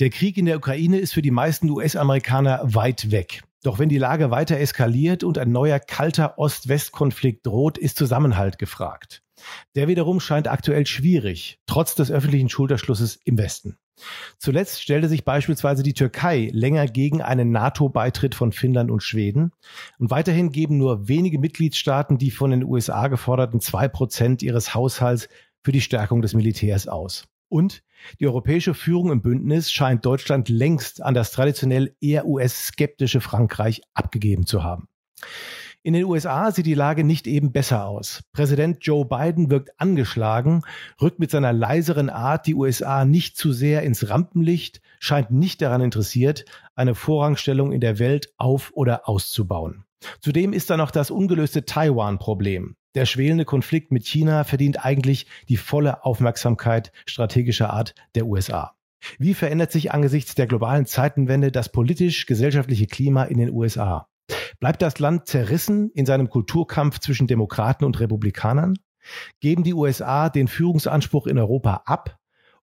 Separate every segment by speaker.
Speaker 1: Der Krieg in der Ukraine ist für die meisten US-Amerikaner weit weg. Doch wenn die Lage weiter eskaliert und ein neuer kalter Ost-West-Konflikt droht, ist Zusammenhalt gefragt. Der wiederum scheint aktuell schwierig, trotz des öffentlichen Schulterschlusses im Westen. Zuletzt stellte sich beispielsweise die Türkei länger gegen einen NATO-Beitritt von Finnland und Schweden. Und weiterhin geben nur wenige Mitgliedstaaten die von den USA geforderten zwei Prozent ihres Haushalts für die Stärkung des Militärs aus. Und die europäische Führung im Bündnis scheint Deutschland längst an das traditionell eher US-skeptische Frankreich abgegeben zu haben. In den USA sieht die Lage nicht eben besser aus. Präsident Joe Biden wirkt angeschlagen, rückt mit seiner leiseren Art die USA nicht zu sehr ins Rampenlicht, scheint nicht daran interessiert, eine Vorrangstellung in der Welt auf oder auszubauen. Zudem ist da noch das ungelöste Taiwan-Problem. Der schwelende Konflikt mit China verdient eigentlich die volle Aufmerksamkeit strategischer Art der USA. Wie verändert sich angesichts der globalen Zeitenwende das politisch-gesellschaftliche Klima in den USA? Bleibt das Land zerrissen in seinem Kulturkampf zwischen Demokraten und Republikanern? Geben die USA den Führungsanspruch in Europa ab?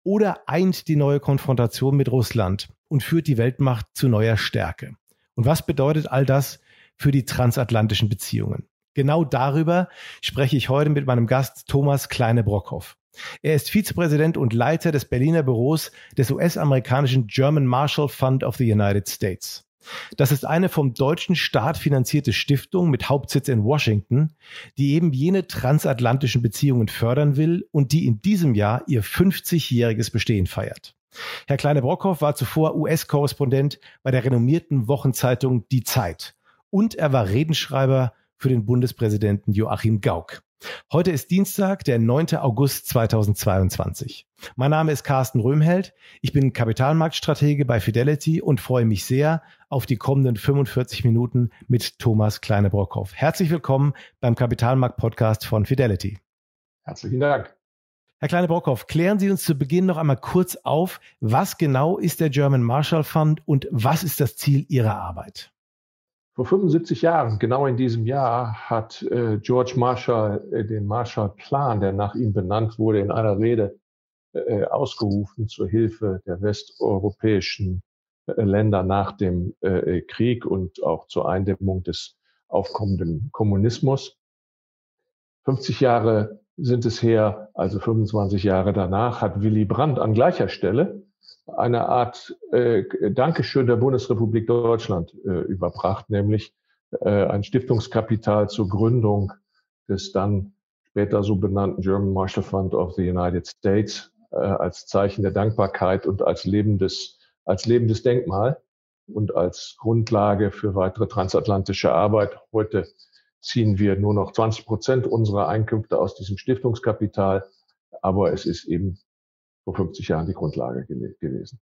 Speaker 1: Oder eint die neue Konfrontation mit Russland und führt die Weltmacht zu neuer Stärke? Und was bedeutet all das für die transatlantischen Beziehungen? Genau darüber spreche ich heute mit meinem Gast Thomas Kleine-Brockhoff. Er ist Vizepräsident und Leiter des Berliner Büros des US-amerikanischen German Marshall Fund of the United States. Das ist eine vom deutschen Staat finanzierte Stiftung mit Hauptsitz in Washington, die eben jene transatlantischen Beziehungen fördern will und die in diesem Jahr ihr 50-jähriges Bestehen feiert. Herr Kleine-Brockhoff war zuvor US-Korrespondent bei der renommierten Wochenzeitung Die Zeit und er war Redenschreiber für den Bundespräsidenten Joachim Gauck. Heute ist Dienstag, der 9. August 2022. Mein Name ist Carsten Röhmheld. Ich bin Kapitalmarktstratege bei Fidelity und freue mich sehr auf die kommenden 45 Minuten mit Thomas Kleine-Brockhoff. Herzlich willkommen beim Kapitalmarkt-Podcast von Fidelity.
Speaker 2: Herzlichen Dank.
Speaker 1: Herr Kleine-Brockhoff, klären Sie uns zu Beginn noch einmal kurz auf, was genau ist der German Marshall Fund und was ist das Ziel Ihrer Arbeit?
Speaker 2: Vor 75 Jahren, genau in diesem Jahr, hat äh, George Marshall äh, den Marshall-Plan, der nach ihm benannt wurde, in einer Rede äh, ausgerufen zur Hilfe der westeuropäischen äh, Länder nach dem äh, Krieg und auch zur Eindämmung des aufkommenden Kommunismus. 50 Jahre sind es her, also 25 Jahre danach, hat Willy Brandt an gleicher Stelle eine Art äh, Dankeschön der Bundesrepublik Deutschland äh, überbracht, nämlich äh, ein Stiftungskapital zur Gründung des dann später so benannten German Marshall Fund of the United States äh, als Zeichen der Dankbarkeit und als lebendes, als lebendes Denkmal und als Grundlage für weitere transatlantische Arbeit. Heute ziehen wir nur noch 20 Prozent unserer Einkünfte aus diesem Stiftungskapital, aber es ist eben vor 50 Jahren die Grundlage gewesen.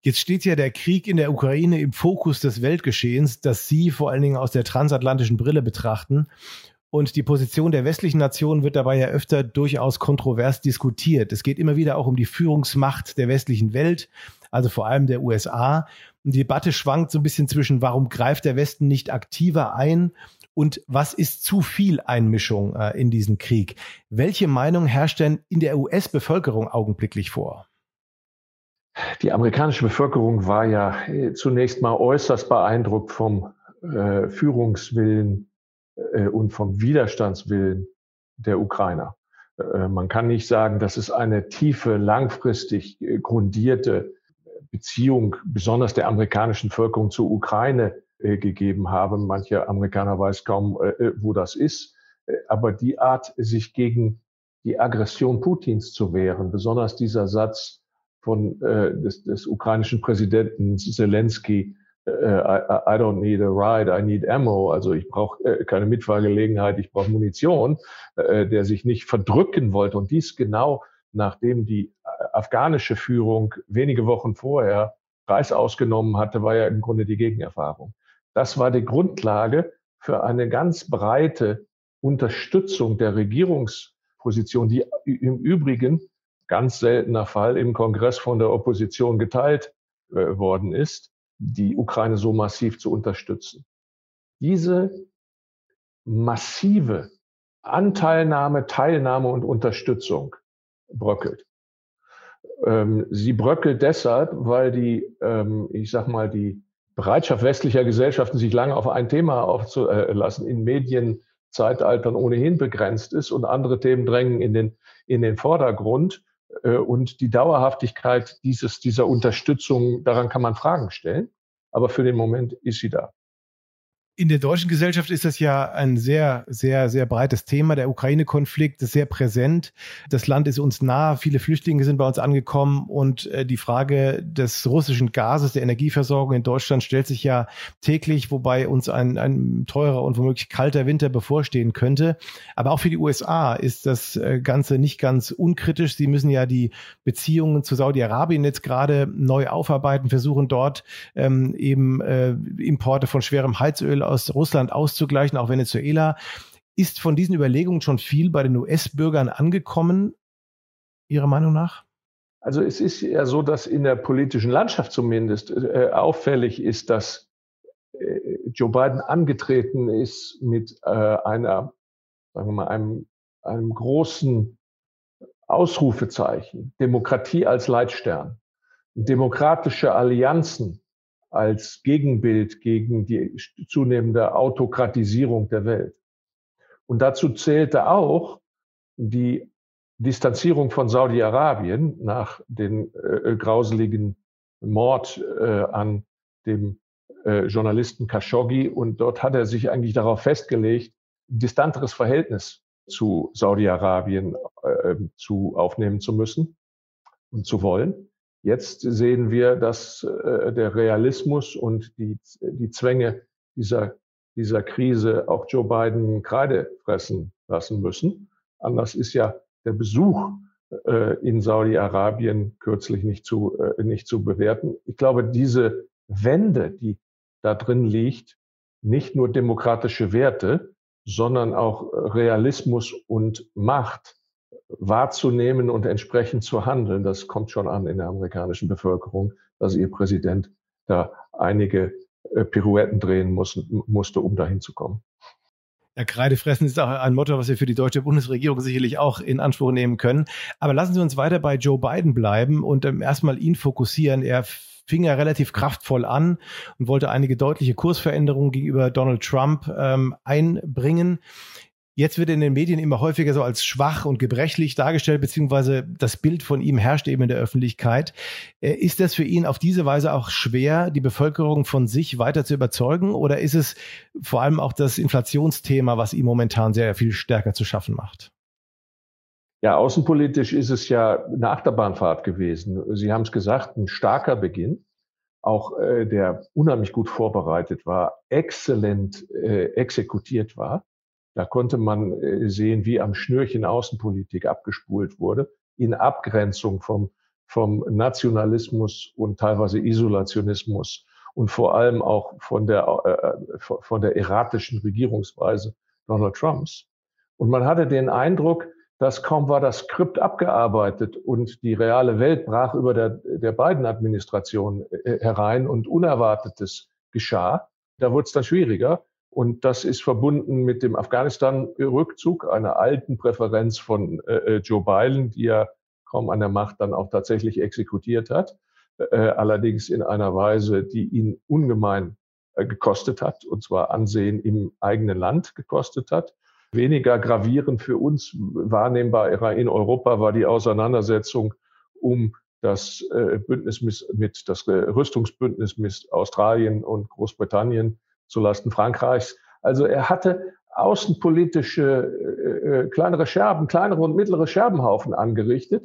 Speaker 1: Jetzt steht ja der Krieg in der Ukraine im Fokus des Weltgeschehens, das Sie vor allen Dingen aus der transatlantischen Brille betrachten. Und die Position der westlichen Nationen wird dabei ja öfter durchaus kontrovers diskutiert. Es geht immer wieder auch um die Führungsmacht der westlichen Welt, also vor allem der USA. Und die Debatte schwankt so ein bisschen zwischen, warum greift der Westen nicht aktiver ein und was ist zu viel Einmischung äh, in diesen Krieg? Welche Meinung herrscht denn in der US-Bevölkerung augenblicklich vor?
Speaker 2: Die amerikanische Bevölkerung war ja äh, zunächst mal äußerst beeindruckt vom äh, Führungswillen äh, und vom Widerstandswillen der Ukrainer. Äh, man kann nicht sagen, dass es eine tiefe, langfristig äh, grundierte Beziehung, besonders der amerikanischen Bevölkerung zur Ukraine äh, gegeben haben. Manche Amerikaner weiß kaum, äh, äh, wo das ist. Aber die Art, sich gegen die Aggression Putins zu wehren, besonders dieser Satz von des, des ukrainischen Präsidenten Zelensky, I, don't need a ride, I need ammo. Also ich brauche keine Mitfahrgelegenheit, ich brauche Munition, der sich nicht verdrücken wollte. Und dies genau nachdem die afghanische Führung wenige Wochen vorher Preis ausgenommen hatte, war ja im Grunde die Gegenerfahrung. Das war die Grundlage für eine ganz breite Unterstützung der Regierungsposition, die im Übrigen ganz seltener Fall im Kongress von der Opposition geteilt äh, worden ist, die Ukraine so massiv zu unterstützen. Diese massive Anteilnahme, Teilnahme und Unterstützung bröckelt. Ähm, sie bröckelt deshalb, weil die, ähm, ich sag mal, die Bereitschaft westlicher Gesellschaften, sich lange auf ein Thema aufzulassen, in Medienzeitaltern ohnehin begrenzt ist und andere Themen drängen in den, in den Vordergrund. Äh, und die Dauerhaftigkeit dieses, dieser Unterstützung, daran kann man Fragen stellen. Aber für den Moment ist sie da.
Speaker 1: In der deutschen Gesellschaft ist das ja ein sehr, sehr, sehr breites Thema. Der Ukraine-Konflikt ist sehr präsent. Das Land ist uns nah. Viele Flüchtlinge sind bei uns angekommen. Und äh, die Frage des russischen Gases, der Energieversorgung in Deutschland stellt sich ja täglich, wobei uns ein, ein teurer und womöglich kalter Winter bevorstehen könnte. Aber auch für die USA ist das äh, Ganze nicht ganz unkritisch. Sie müssen ja die Beziehungen zu Saudi-Arabien jetzt gerade neu aufarbeiten, versuchen dort ähm, eben äh, Importe von schwerem Heizöl aus Russland auszugleichen, auch Venezuela. Ist von diesen Überlegungen schon viel bei den US-Bürgern angekommen, Ihrer Meinung nach?
Speaker 2: Also es ist ja so, dass in der politischen Landschaft zumindest äh, auffällig ist, dass äh, Joe Biden angetreten ist mit äh, einer, sagen wir mal, einem, einem großen Ausrufezeichen, Demokratie als Leitstern, demokratische Allianzen als Gegenbild gegen die zunehmende Autokratisierung der Welt. Und dazu zählte auch die Distanzierung von Saudi-Arabien nach dem äh, grauseligen Mord äh, an dem äh, Journalisten Khashoggi. Und dort hat er sich eigentlich darauf festgelegt, ein distanteres Verhältnis zu Saudi-Arabien äh, zu aufnehmen zu müssen und zu wollen. Jetzt sehen wir, dass äh, der Realismus und die, die Zwänge dieser, dieser Krise auch Joe Biden Kreide fressen lassen müssen. Anders ist ja der Besuch äh, in Saudi-Arabien kürzlich nicht zu, äh, nicht zu bewerten. Ich glaube, diese Wende, die da drin liegt, nicht nur demokratische Werte, sondern auch Realismus und Macht wahrzunehmen und entsprechend zu handeln, das kommt schon an in der amerikanischen Bevölkerung, dass ihr Präsident da einige äh, Pirouetten drehen muss, musste, um dahin zu kommen.
Speaker 1: Ja, Kreidefressen ist auch ein Motto, was wir für die deutsche Bundesregierung sicherlich auch in Anspruch nehmen können. Aber lassen Sie uns weiter bei Joe Biden bleiben und ähm, erstmal ihn fokussieren. Er fing ja relativ kraftvoll an und wollte einige deutliche Kursveränderungen gegenüber Donald Trump ähm, einbringen. Jetzt wird in den Medien immer häufiger so als schwach und gebrechlich dargestellt, beziehungsweise das Bild von ihm herrscht eben in der Öffentlichkeit. Äh, ist das für ihn auf diese Weise auch schwer, die Bevölkerung von sich weiter zu überzeugen? Oder ist es vor allem auch das Inflationsthema, was ihm momentan sehr viel stärker zu schaffen macht?
Speaker 2: Ja, außenpolitisch ist es ja eine Achterbahnfahrt gewesen. Sie haben es gesagt, ein starker Beginn, auch äh, der unheimlich gut vorbereitet war, exzellent äh, exekutiert war. Da konnte man äh, sehen, wie am Schnürchen Außenpolitik abgespult wurde, in Abgrenzung vom, vom Nationalismus und teilweise Isolationismus und vor allem auch von der, äh, äh von der erratischen Regierungsweise Donald Trumps. Und man hatte den Eindruck, dass kaum war das Skript abgearbeitet und die reale Welt brach über der, der beiden Administration äh, herein und Unerwartetes geschah. Da wurde es dann schwieriger. Und das ist verbunden mit dem Afghanistan-Rückzug, einer alten Präferenz von äh, äh, Joe Biden, die er kaum an der Macht dann auch tatsächlich exekutiert hat. Äh, allerdings in einer Weise, die ihn ungemein äh, gekostet hat, und zwar Ansehen im eigenen Land gekostet hat. Weniger gravierend für uns wahrnehmbar in Europa war die Auseinandersetzung um das äh, Bündnis mit, das Rüstungsbündnis mit Australien und Großbritannien zulasten Frankreichs. Also er hatte außenpolitische äh, äh, kleinere Scherben, kleinere und mittlere Scherbenhaufen angerichtet,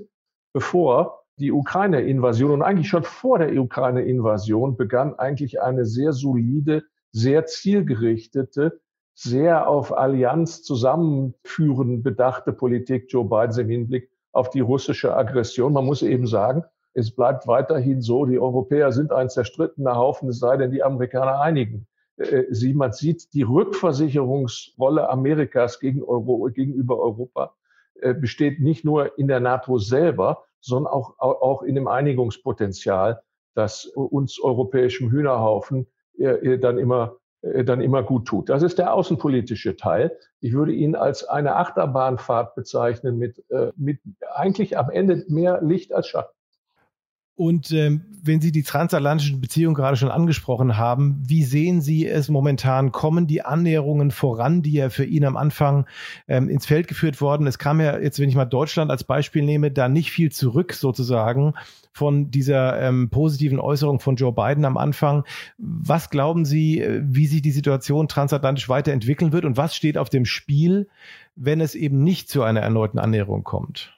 Speaker 2: bevor die Ukraine-Invasion und eigentlich schon vor der Ukraine-Invasion begann eigentlich eine sehr solide, sehr zielgerichtete, sehr auf Allianz zusammenführen bedachte Politik Joe Bidens im Hinblick auf die russische Aggression. Man muss eben sagen, es bleibt weiterhin so, die Europäer sind ein zerstrittener Haufen, es sei denn, die Amerikaner einigen. Äh, sie, man sieht die Rückversicherungsrolle Amerikas gegen Euro, gegenüber Europa äh, besteht nicht nur in der NATO selber, sondern auch, auch in dem Einigungspotenzial, das uns europäischem Hühnerhaufen äh, dann immer dann immer gut tut. Das ist der außenpolitische Teil. Ich würde ihn als eine Achterbahnfahrt bezeichnen mit, mit eigentlich am Ende mehr Licht als Schatten.
Speaker 1: Und ähm, wenn Sie die transatlantischen Beziehungen gerade schon angesprochen haben, wie sehen Sie es momentan? Kommen die Annäherungen voran, die ja für ihn am Anfang ähm, ins Feld geführt worden? Es kam ja jetzt, wenn ich mal Deutschland als Beispiel nehme, da nicht viel zurück sozusagen von dieser ähm, positiven Äußerung von Joe Biden am Anfang. Was glauben Sie, äh, wie sich die Situation transatlantisch weiterentwickeln wird und was steht auf dem Spiel, wenn es eben nicht zu einer erneuten Annäherung kommt?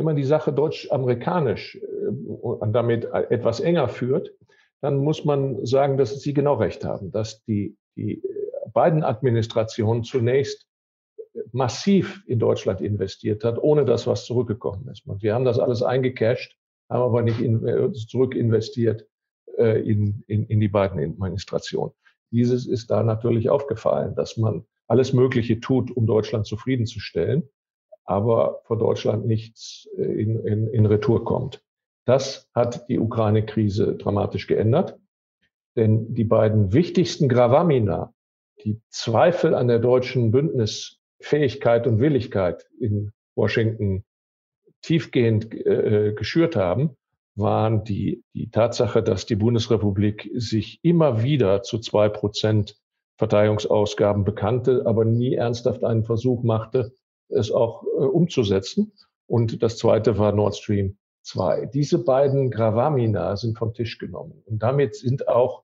Speaker 2: Wenn man die Sache deutsch-amerikanisch äh, und damit etwas enger führt, dann muss man sagen, dass Sie genau recht haben, dass die, die beiden Administrationen zunächst massiv in Deutschland investiert hat, ohne dass was zurückgekommen ist. Und wir haben das alles eingecasht, haben aber nicht in, äh, zurück investiert äh, in, in, in die beiden Administrationen. Dieses ist da natürlich aufgefallen, dass man alles Mögliche tut, um Deutschland zufriedenzustellen aber vor Deutschland nichts äh, in, in, in Retour kommt. Das hat die Ukraine-Krise dramatisch geändert, denn die beiden wichtigsten Gravamina, die Zweifel an der deutschen Bündnisfähigkeit und Willigkeit in Washington tiefgehend äh, geschürt haben, waren die, die Tatsache, dass die Bundesrepublik sich immer wieder zu zwei Prozent Verteidigungsausgaben bekannte, aber nie ernsthaft einen Versuch machte, es auch äh, umzusetzen. Und das zweite war Nord Stream 2. Diese beiden Gravamina sind vom Tisch genommen. Und damit sind auch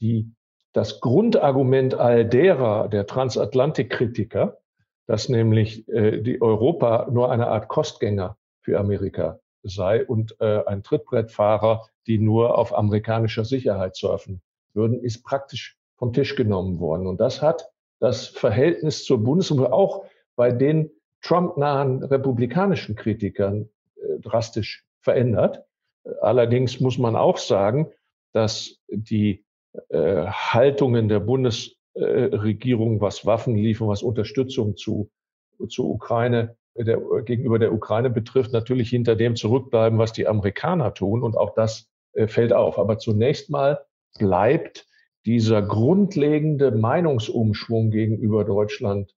Speaker 2: die, das Grundargument all derer, der Transatlantikkritiker, dass nämlich äh, die Europa nur eine Art Kostgänger für Amerika sei und äh, ein Trittbrettfahrer, die nur auf amerikanischer Sicherheit surfen würden, ist praktisch vom Tisch genommen worden. Und das hat das Verhältnis zur Bundesrepublik auch bei den Trump-nahen republikanischen Kritikern äh, drastisch verändert. Allerdings muss man auch sagen, dass die äh, Haltungen der Bundesregierung, was Waffen liefern, was Unterstützung zu, zu Ukraine, der, gegenüber der Ukraine betrifft, natürlich hinter dem zurückbleiben, was die Amerikaner tun. Und auch das äh, fällt auf. Aber zunächst mal bleibt dieser grundlegende Meinungsumschwung gegenüber Deutschland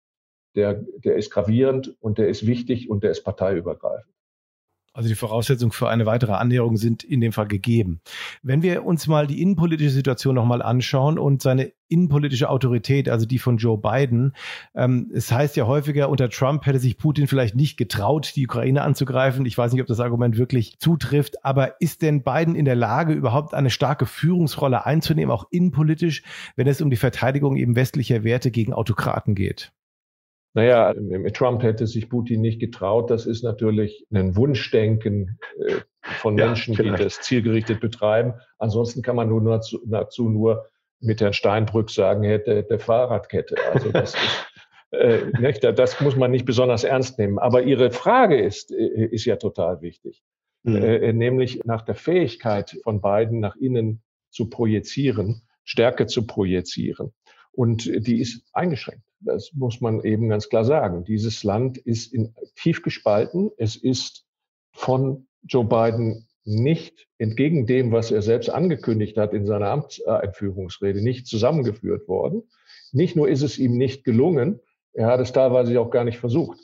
Speaker 2: der, der ist gravierend und der ist wichtig und der ist parteiübergreifend.
Speaker 1: Also die Voraussetzungen für eine weitere Annäherung sind in dem Fall gegeben. Wenn wir uns mal die innenpolitische Situation nochmal anschauen und seine innenpolitische Autorität, also die von Joe Biden, ähm, es heißt ja häufiger, unter Trump hätte sich Putin vielleicht nicht getraut, die Ukraine anzugreifen. Ich weiß nicht, ob das Argument wirklich zutrifft, aber ist denn Biden in der Lage, überhaupt eine starke Führungsrolle einzunehmen, auch innenpolitisch, wenn es um die Verteidigung eben westlicher Werte gegen Autokraten geht?
Speaker 2: Naja, mit Trump hätte sich Putin nicht getraut. Das ist natürlich ein Wunschdenken äh, von Menschen, ja, die das zielgerichtet betreiben. Ansonsten kann man nur dazu, dazu nur mit Herrn Steinbrück sagen, hätte der Fahrradkette. Also das ist, äh, nicht, das muss man nicht besonders ernst nehmen. Aber Ihre Frage ist, äh, ist ja total wichtig. Mhm. Äh, nämlich nach der Fähigkeit von beiden nach innen zu projizieren, Stärke zu projizieren. Und die ist eingeschränkt. Das muss man eben ganz klar sagen. Dieses Land ist in, tief gespalten. Es ist von Joe Biden nicht entgegen dem, was er selbst angekündigt hat in seiner Amtseinführungsrede, nicht zusammengeführt worden. Nicht nur ist es ihm nicht gelungen, er hat es teilweise auch gar nicht versucht.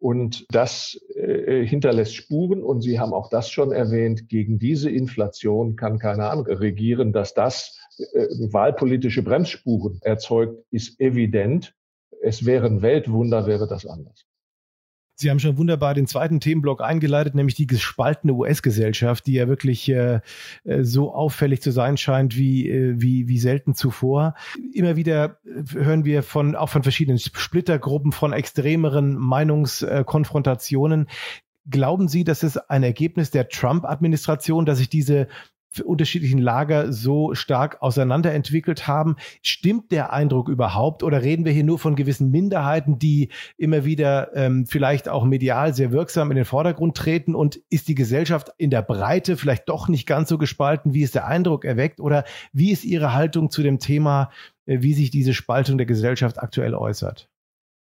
Speaker 2: Und das äh, hinterlässt Spuren. Und Sie haben auch das schon erwähnt. Gegen diese Inflation kann keine andere regieren. Dass das äh, wahlpolitische Bremsspuren erzeugt, ist evident es wäre ein Weltwunder, wäre das anders.
Speaker 1: Sie haben schon wunderbar den zweiten Themenblock eingeleitet, nämlich die gespaltene US-Gesellschaft, die ja wirklich äh, äh, so auffällig zu sein scheint wie, äh, wie, wie selten zuvor. Immer wieder hören wir von, auch von verschiedenen Splittergruppen, von extremeren Meinungskonfrontationen. Glauben Sie, dass es ein Ergebnis der Trump-Administration, dass sich diese unterschiedlichen Lager so stark auseinanderentwickelt haben. Stimmt der Eindruck überhaupt oder reden wir hier nur von gewissen Minderheiten, die immer wieder ähm, vielleicht auch medial sehr wirksam in den Vordergrund treten und ist die Gesellschaft in der Breite vielleicht doch nicht ganz so gespalten, wie es der Eindruck erweckt oder wie ist Ihre Haltung zu dem Thema, äh, wie sich diese Spaltung der Gesellschaft aktuell äußert?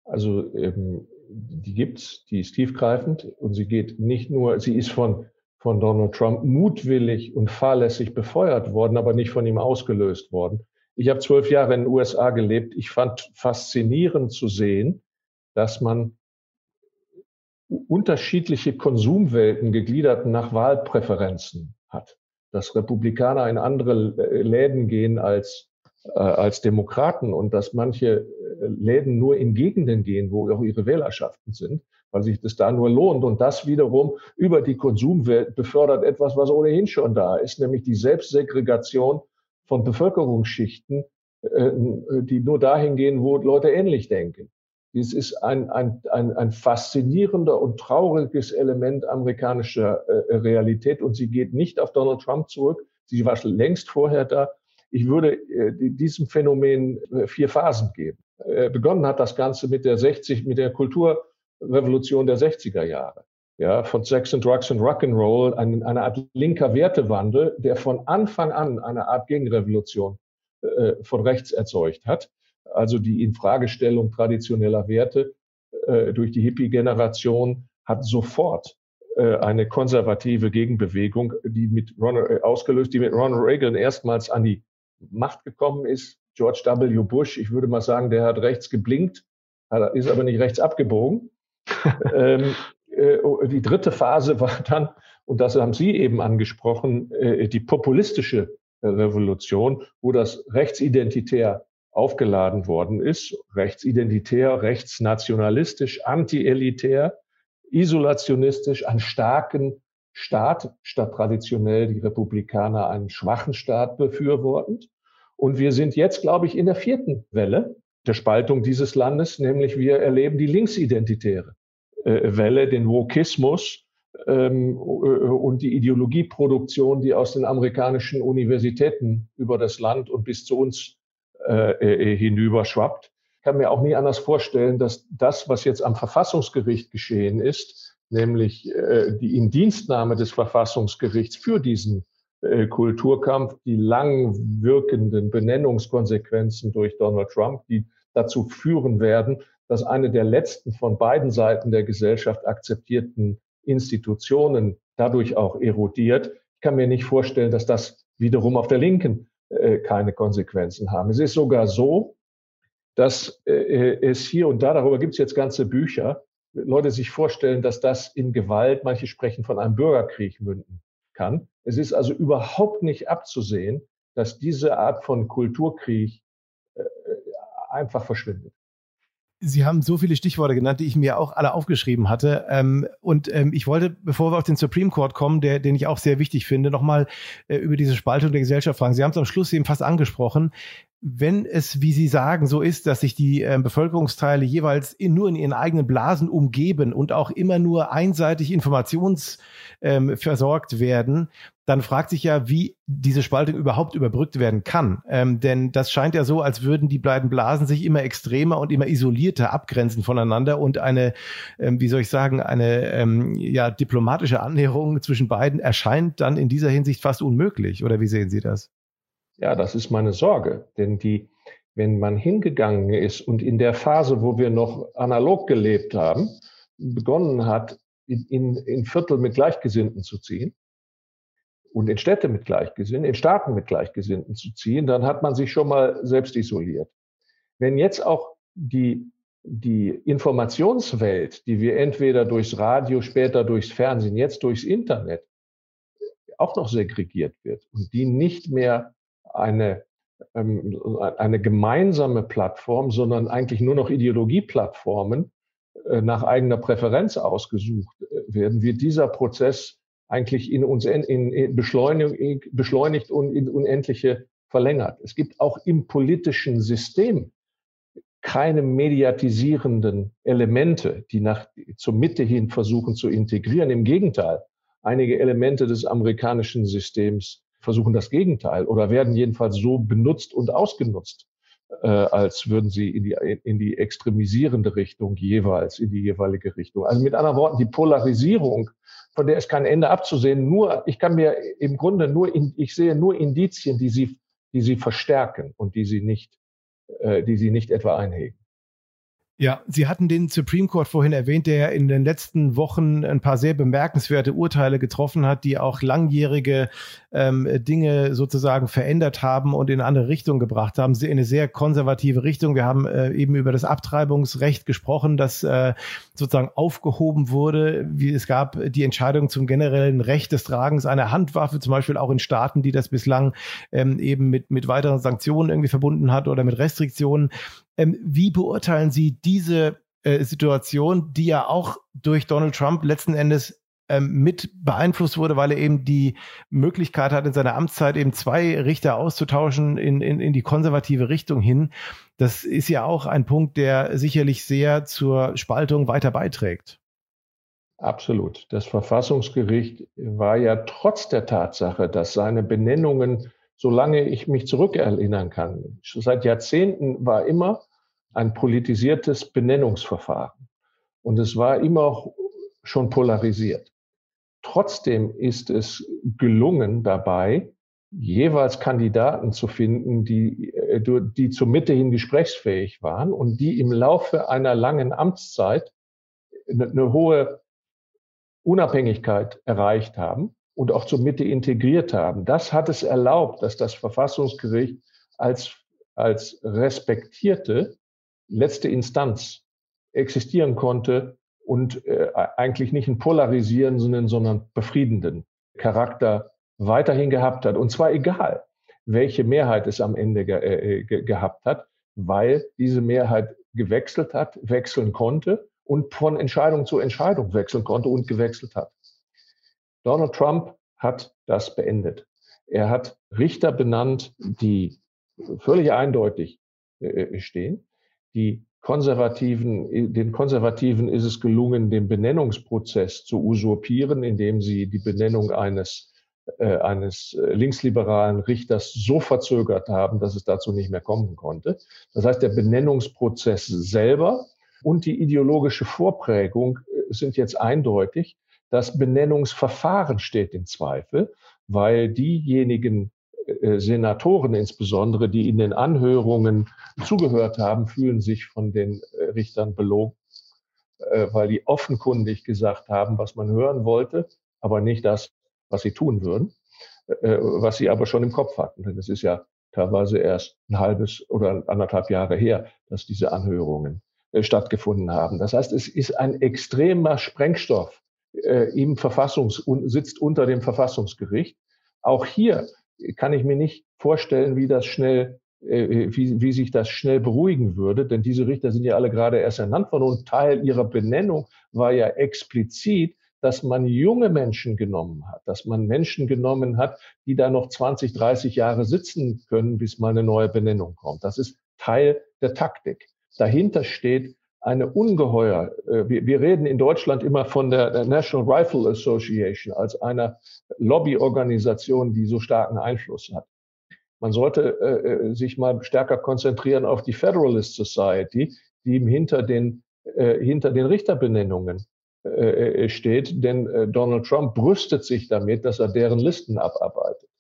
Speaker 2: Also ähm, die gibt's, die ist tiefgreifend und sie geht nicht nur, sie ist von von Donald Trump mutwillig und fahrlässig befeuert worden, aber nicht von ihm ausgelöst worden. Ich habe zwölf Jahre in den USA gelebt. Ich fand faszinierend zu sehen, dass man unterschiedliche Konsumwelten gegliedert nach Wahlpräferenzen hat. Dass Republikaner in andere Läden gehen als, äh, als Demokraten und dass manche äh, Läden nur in Gegenden gehen, wo auch ihre Wählerschaften sind weil sich das da nur lohnt. Und das wiederum über die Konsumwelt befördert etwas, was ohnehin schon da ist, nämlich die Selbstsegregation von Bevölkerungsschichten, äh, die nur dahin gehen, wo Leute ähnlich denken. Dies ist ein, ein, ein, ein faszinierender und trauriges Element amerikanischer äh, Realität und sie geht nicht auf Donald Trump zurück. Sie war längst vorher da. Ich würde äh, diesem Phänomen vier Phasen geben. begonnen hat das Ganze mit der 60, mit der Kultur Revolution der 60er Jahre. Ja, von Sex and Drugs and Rock'n'Roll, eine, eine Art linker Wertewandel, der von Anfang an eine Art Gegenrevolution äh, von rechts erzeugt hat. Also die Infragestellung traditioneller Werte äh, durch die Hippie-Generation hat sofort äh, eine konservative Gegenbewegung, die mit Ronald, äh, ausgelöst, die mit Ronald Reagan erstmals an die Macht gekommen ist. George W. Bush, ich würde mal sagen, der hat rechts geblinkt, ist aber nicht rechts abgebogen ähm, äh, oh, die dritte Phase war dann, und das haben Sie eben angesprochen, äh, die populistische äh, Revolution, wo das rechtsidentitär aufgeladen worden ist, rechtsidentitär, rechtsnationalistisch, antielitär, isolationistisch, einen starken Staat statt traditionell die Republikaner einen schwachen Staat befürwortend. Und wir sind jetzt, glaube ich, in der vierten Welle der Spaltung dieses Landes, nämlich wir erleben die Linksidentitäre äh, Welle, den Wokismus ähm, äh, und die Ideologieproduktion, die aus den amerikanischen Universitäten über das Land und bis zu uns äh, äh, hinüberschwappt. Ich kann mir auch nie anders vorstellen, dass das, was jetzt am Verfassungsgericht geschehen ist, nämlich äh, die Indienstnahme des Verfassungsgerichts für diesen Kulturkampf, die lang wirkenden Benennungskonsequenzen durch Donald Trump, die dazu führen werden, dass eine der letzten von beiden Seiten der Gesellschaft akzeptierten Institutionen dadurch auch erodiert. Ich kann mir nicht vorstellen, dass das wiederum auf der Linken äh, keine Konsequenzen haben. Es ist sogar so, dass äh, es hier und da, darüber gibt es jetzt ganze Bücher, Leute sich vorstellen, dass das in Gewalt, manche sprechen von einem Bürgerkrieg münden kann. Es ist also überhaupt nicht abzusehen, dass diese Art von Kulturkrieg äh, einfach verschwindet.
Speaker 1: Sie haben so viele Stichworte genannt, die ich mir auch alle aufgeschrieben hatte. Ähm, und ähm, ich wollte, bevor wir auf den Supreme Court kommen, der, den ich auch sehr wichtig finde, nochmal äh, über diese Spaltung der Gesellschaft fragen. Sie haben es am Schluss eben fast angesprochen wenn es, wie Sie sagen, so ist, dass sich die äh, Bevölkerungsteile jeweils in, nur in ihren eigenen Blasen umgeben und auch immer nur einseitig informationsversorgt ähm, werden, dann fragt sich ja, wie diese Spaltung überhaupt überbrückt werden kann. Ähm, denn das scheint ja so, als würden die beiden Blasen sich immer extremer und immer isolierter abgrenzen voneinander und eine, ähm, wie soll ich sagen, eine ähm, ja, diplomatische Annäherung zwischen beiden erscheint dann in dieser Hinsicht fast unmöglich. Oder wie sehen Sie das?
Speaker 2: Ja, das ist meine Sorge, denn die, wenn man hingegangen ist und in der Phase, wo wir noch analog gelebt haben, begonnen hat, in, in, in Viertel mit Gleichgesinnten zu ziehen und in Städte mit Gleichgesinnten, in Staaten mit Gleichgesinnten zu ziehen, dann hat man sich schon mal selbst isoliert. Wenn jetzt auch die, die Informationswelt, die wir entweder durchs Radio, später durchs Fernsehen, jetzt durchs Internet auch noch segregiert wird und die nicht mehr eine, ähm, eine gemeinsame Plattform, sondern eigentlich nur noch Ideologieplattformen äh, nach eigener Präferenz ausgesucht äh, werden, wird dieser Prozess eigentlich in uns in, in beschleunigt, beschleunigt und in unendliche verlängert. Es gibt auch im politischen System keine mediatisierenden Elemente, die nach, zur Mitte hin versuchen zu integrieren. Im Gegenteil, einige Elemente des amerikanischen Systems versuchen das Gegenteil oder werden jedenfalls so benutzt und ausgenutzt, äh, als würden sie in die, in die extremisierende Richtung jeweils, in die jeweilige Richtung. Also mit anderen Worten, die Polarisierung, von der ist kein Ende abzusehen. Nur, ich kann mir im Grunde nur, in, ich sehe nur Indizien, die sie, die sie verstärken und die sie nicht, äh, die sie nicht etwa einhegen.
Speaker 1: Ja, Sie hatten den Supreme Court vorhin erwähnt, der in den letzten Wochen ein paar sehr bemerkenswerte Urteile getroffen hat, die auch langjährige ähm, Dinge sozusagen verändert haben und in eine andere Richtung gebracht haben, in eine sehr konservative Richtung. Wir haben äh, eben über das Abtreibungsrecht gesprochen, das äh, sozusagen aufgehoben wurde. Wie es gab die Entscheidung zum generellen Recht des Tragens einer Handwaffe, zum Beispiel auch in Staaten, die das bislang ähm, eben mit, mit weiteren Sanktionen irgendwie verbunden hat oder mit Restriktionen. Ähm, wie beurteilen Sie diese äh, Situation, die ja auch durch Donald Trump letzten Endes ähm, mit beeinflusst wurde, weil er eben die Möglichkeit hat, in seiner Amtszeit eben zwei Richter auszutauschen in, in, in die konservative Richtung hin. Das ist ja auch ein Punkt, der sicherlich sehr zur Spaltung weiter beiträgt.
Speaker 2: Absolut. Das Verfassungsgericht war ja trotz der Tatsache, dass seine Benennungen solange ich mich zurückerinnern kann. Seit Jahrzehnten war immer ein politisiertes Benennungsverfahren. Und es war immer schon polarisiert. Trotzdem ist es gelungen dabei, jeweils Kandidaten zu finden, die, äh, die zur Mitte hin gesprächsfähig waren und die im Laufe einer langen Amtszeit eine, eine hohe Unabhängigkeit erreicht haben und auch zur Mitte integriert haben. Das hat es erlaubt, dass das Verfassungsgericht als, als respektierte letzte Instanz existieren konnte und äh, eigentlich nicht einen polarisierenden, sondern befriedenden Charakter weiterhin gehabt hat. Und zwar egal, welche Mehrheit es am Ende ge äh, ge gehabt hat, weil diese Mehrheit gewechselt hat, wechseln konnte und von Entscheidung zu Entscheidung wechseln konnte und gewechselt hat. Donald Trump hat das beendet. Er hat Richter benannt, die völlig eindeutig äh, stehen. Die Konservativen, den Konservativen ist es gelungen, den Benennungsprozess zu usurpieren, indem sie die Benennung eines, äh, eines äh, linksliberalen Richters so verzögert haben, dass es dazu nicht mehr kommen konnte. Das heißt, der Benennungsprozess selber und die ideologische Vorprägung äh, sind jetzt eindeutig. Das Benennungsverfahren steht in Zweifel, weil diejenigen äh, Senatoren insbesondere, die in den Anhörungen zugehört haben, fühlen sich von den äh, Richtern belogen, äh, weil die offenkundig gesagt haben, was man hören wollte, aber nicht das, was sie tun würden, was sie aber schon im Kopf hatten. Denn es ist ja teilweise erst ein halbes oder anderthalb Jahre her, dass diese Anhörungen stattgefunden haben. Das heißt, es ist ein extremer Sprengstoff äh, im Verfassungs sitzt unter dem Verfassungsgericht. Auch hier kann ich mir nicht vorstellen, wie das schnell, äh, wie, wie sich das schnell beruhigen würde, denn diese Richter sind ja alle gerade erst ernannt worden und Teil ihrer Benennung war ja explizit, dass man junge Menschen genommen hat, dass man Menschen genommen hat, die da noch 20, 30 Jahre sitzen können, bis mal eine neue Benennung kommt. Das ist Teil der Taktik. Dahinter steht eine ungeheuer, äh, wir, wir reden in Deutschland immer von der National Rifle Association als einer Lobbyorganisation, die so starken Einfluss hat. Man sollte äh, äh, sich mal stärker konzentrieren auf die Federalist Society, die hinter den, äh, hinter den Richterbenennungen äh, äh, steht, denn Donald Trump brüstet sich damit, dass er deren Listen abarbeitet.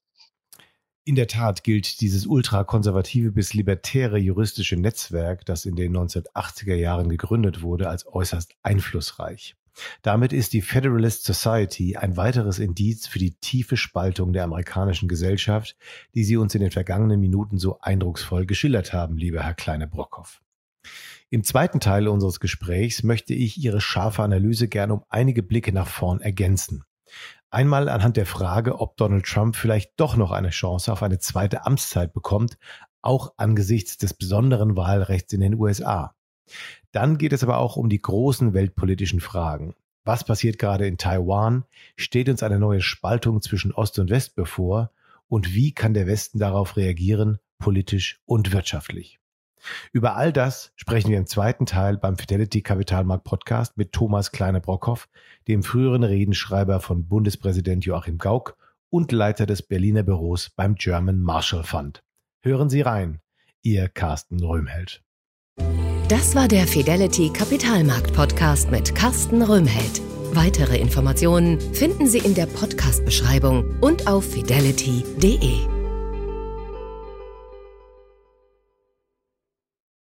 Speaker 1: In der Tat gilt dieses ultrakonservative bis libertäre juristische Netzwerk, das in den 1980er Jahren gegründet wurde, als äußerst einflussreich. Damit ist die Federalist Society ein weiteres Indiz für die tiefe Spaltung der amerikanischen Gesellschaft, die Sie uns in den vergangenen Minuten so eindrucksvoll geschildert haben, lieber Herr Kleine-Brockhoff. Im zweiten Teil unseres Gesprächs möchte ich Ihre scharfe Analyse gerne um einige Blicke nach vorn ergänzen. Einmal anhand der Frage, ob Donald Trump vielleicht doch noch eine Chance auf eine zweite Amtszeit bekommt, auch angesichts des besonderen Wahlrechts in den USA. Dann geht es aber auch um die großen weltpolitischen Fragen. Was passiert gerade in Taiwan? Steht uns eine neue Spaltung zwischen Ost und West bevor? Und wie kann der Westen darauf reagieren, politisch und wirtschaftlich? Über all das sprechen wir im zweiten Teil beim Fidelity Kapitalmarkt Podcast mit Thomas Kleine-Brockhoff, dem früheren Redenschreiber von Bundespräsident Joachim Gauck und Leiter des Berliner Büros beim German Marshall Fund. Hören Sie rein, Ihr Carsten Röhmheld.
Speaker 3: Das war der Fidelity Kapitalmarkt Podcast mit Carsten Röhmheld. Weitere Informationen finden Sie in der Podcast-Beschreibung und auf fidelity.de.